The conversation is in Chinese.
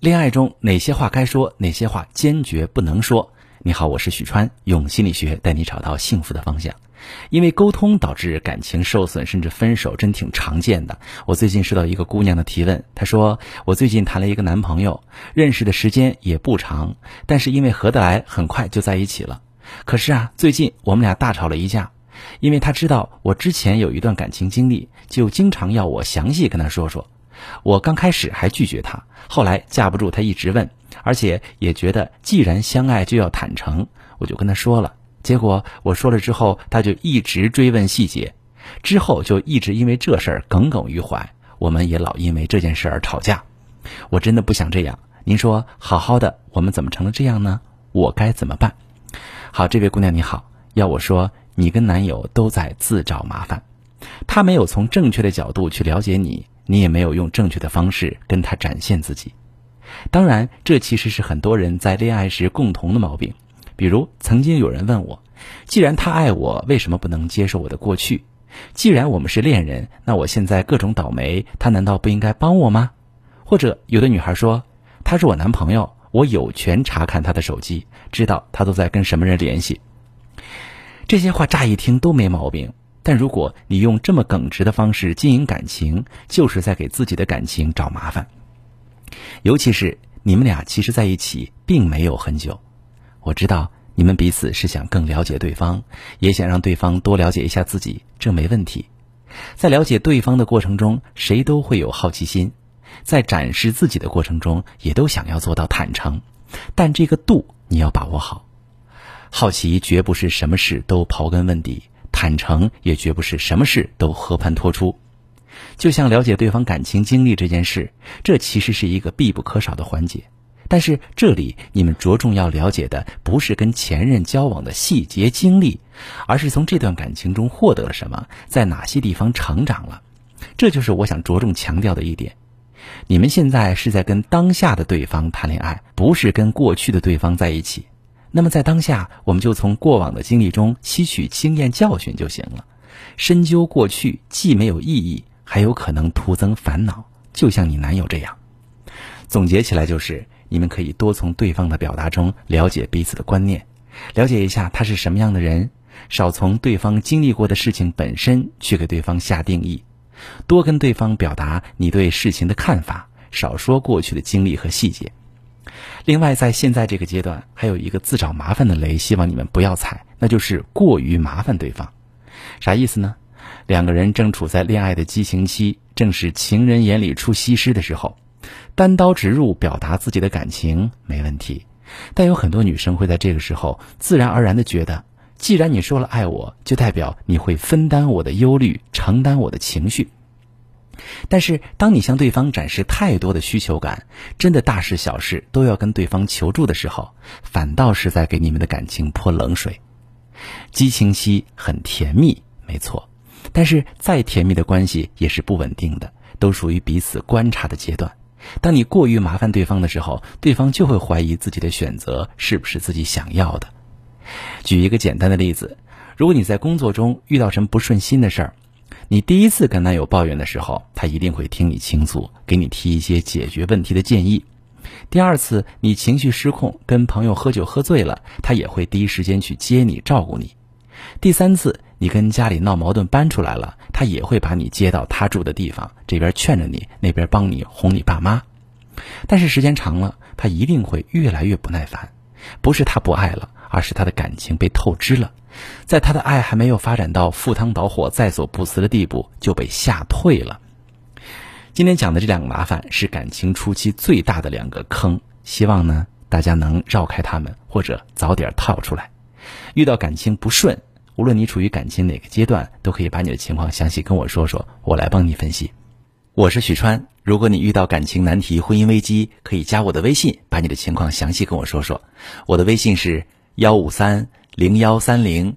恋爱中哪些话该说，哪些话坚决不能说？你好，我是许川，用心理学带你找到幸福的方向。因为沟通导致感情受损，甚至分手，真挺常见的。我最近收到一个姑娘的提问，她说：“我最近谈了一个男朋友，认识的时间也不长，但是因为合得来，很快就在一起了。可是啊，最近我们俩大吵了一架，因为他知道我之前有一段感情经历，就经常要我详细跟他说说。”我刚开始还拒绝他，后来架不住他一直问，而且也觉得既然相爱就要坦诚，我就跟他说了。结果我说了之后，他就一直追问细节，之后就一直因为这事儿耿耿于怀。我们也老因为这件事而吵架。我真的不想这样。您说好好的，我们怎么成了这样呢？我该怎么办？好，这位姑娘你好，要我说，你跟男友都在自找麻烦，他没有从正确的角度去了解你。你也没有用正确的方式跟他展现自己，当然，这其实是很多人在恋爱时共同的毛病。比如，曾经有人问我：“既然他爱我，为什么不能接受我的过去？既然我们是恋人，那我现在各种倒霉，他难道不应该帮我吗？”或者，有的女孩说：“他是我男朋友，我有权查看他的手机，知道他都在跟什么人联系。”这些话乍一听都没毛病。但如果你用这么耿直的方式经营感情，就是在给自己的感情找麻烦。尤其是你们俩其实在一起并没有很久，我知道你们彼此是想更了解对方，也想让对方多了解一下自己，这没问题。在了解对方的过程中，谁都会有好奇心，在展示自己的过程中，也都想要做到坦诚，但这个度你要把握好。好奇绝不是什么事都刨根问底。坦诚也绝不是什么事都和盘托出，就像了解对方感情经历这件事，这其实是一个必不可少的环节。但是这里你们着重要了解的不是跟前任交往的细节经历，而是从这段感情中获得了什么，在哪些地方成长了。这就是我想着重强调的一点。你们现在是在跟当下的对方谈恋爱，不是跟过去的对方在一起。那么在当下，我们就从过往的经历中吸取经验教训就行了。深究过去既没有意义，还有可能徒增烦恼。就像你男友这样，总结起来就是：你们可以多从对方的表达中了解彼此的观念，了解一下他是什么样的人；少从对方经历过的事情本身去给对方下定义，多跟对方表达你对事情的看法，少说过去的经历和细节。另外，在现在这个阶段，还有一个自找麻烦的雷，希望你们不要踩，那就是过于麻烦对方。啥意思呢？两个人正处在恋爱的激情期，正是情人眼里出西施的时候，单刀直入表达自己的感情没问题。但有很多女生会在这个时候自然而然的觉得，既然你说了爱我，就代表你会分担我的忧虑，承担我的情绪。但是，当你向对方展示太多的需求感，真的大事小事都要跟对方求助的时候，反倒是在给你们的感情泼冷水。激情期很甜蜜，没错，但是再甜蜜的关系也是不稳定的，都属于彼此观察的阶段。当你过于麻烦对方的时候，对方就会怀疑自己的选择是不是自己想要的。举一个简单的例子，如果你在工作中遇到什么不顺心的事儿，你第一次跟男友抱怨的时候，他一定会听你倾诉，给你提一些解决问题的建议。第二次你情绪失控，跟朋友喝酒喝醉了，他也会第一时间去接你，照顾你。第三次你跟家里闹矛盾搬出来了，他也会把你接到他住的地方，这边劝着你，那边帮你哄你爸妈。但是时间长了，他一定会越来越不耐烦，不是他不爱了，而是他的感情被透支了。在他的爱还没有发展到赴汤蹈火在所不辞的地步，就被吓退了。今天讲的这两个麻烦是感情初期最大的两个坑，希望呢大家能绕开他们，或者早点套出来。遇到感情不顺，无论你处于感情哪个阶段，都可以把你的情况详细跟我说说，我来帮你分析。我是许川，如果你遇到感情难题、婚姻危机，可以加我的微信，把你的情况详细跟我说说。我的微信是幺五三。零幺三零